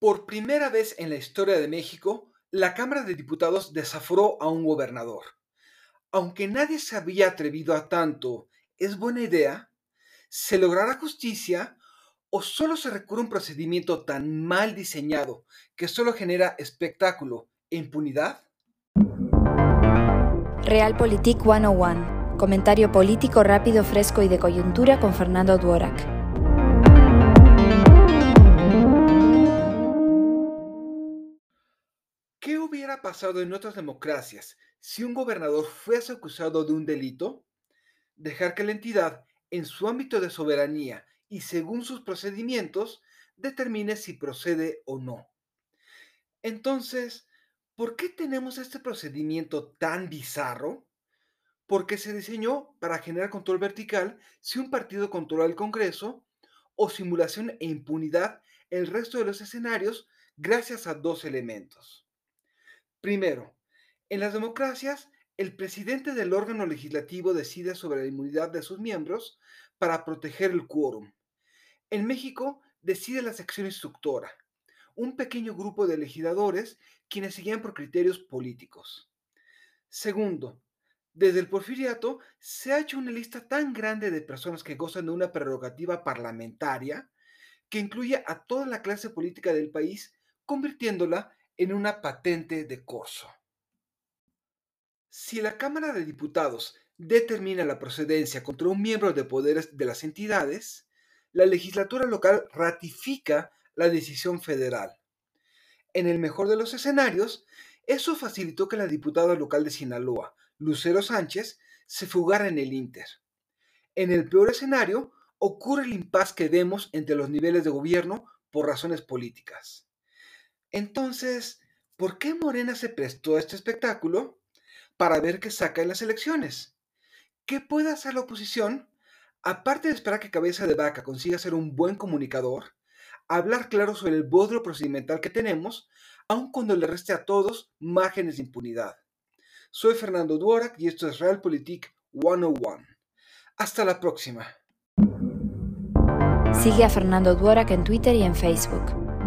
Por primera vez en la historia de México, la Cámara de Diputados desaforó a un gobernador. Aunque nadie se había atrevido a tanto, ¿es buena idea? ¿Se logrará justicia o solo se recurre a un procedimiento tan mal diseñado que solo genera espectáculo e impunidad? Realpolitik 101. Comentario político rápido, fresco y de coyuntura con Fernando Duorak. Hubiera pasado en otras democracias si un gobernador fuese acusado de un delito? Dejar que la entidad, en su ámbito de soberanía y según sus procedimientos, determine si procede o no. Entonces, ¿por qué tenemos este procedimiento tan bizarro? Porque se diseñó para generar control vertical si un partido controla el Congreso o simulación e impunidad el resto de los escenarios gracias a dos elementos. Primero, en las democracias, el presidente del órgano legislativo decide sobre la inmunidad de sus miembros para proteger el quórum. En México, decide la sección instructora, un pequeño grupo de legisladores quienes siguen por criterios políticos. Segundo, desde el porfiriato se ha hecho una lista tan grande de personas que gozan de una prerrogativa parlamentaria que incluye a toda la clase política del país, convirtiéndola en una patente de corso. Si la Cámara de Diputados determina la procedencia contra un miembro de poderes de las entidades, la legislatura local ratifica la decisión federal. En el mejor de los escenarios, eso facilitó que la diputada local de Sinaloa, Lucero Sánchez, se fugara en el Inter. En el peor escenario, ocurre el impas que vemos entre los niveles de gobierno por razones políticas. Entonces, ¿por qué Morena se prestó a este espectáculo? Para ver qué saca en las elecciones. ¿Qué puede hacer la oposición? Aparte de esperar que Cabeza de Vaca consiga ser un buen comunicador, hablar claro sobre el bodrio procedimental que tenemos, aun cuando le reste a todos márgenes de impunidad. Soy Fernando Duorak y esto es Realpolitik 101. Hasta la próxima. Sigue a Fernando Duorak en Twitter y en Facebook.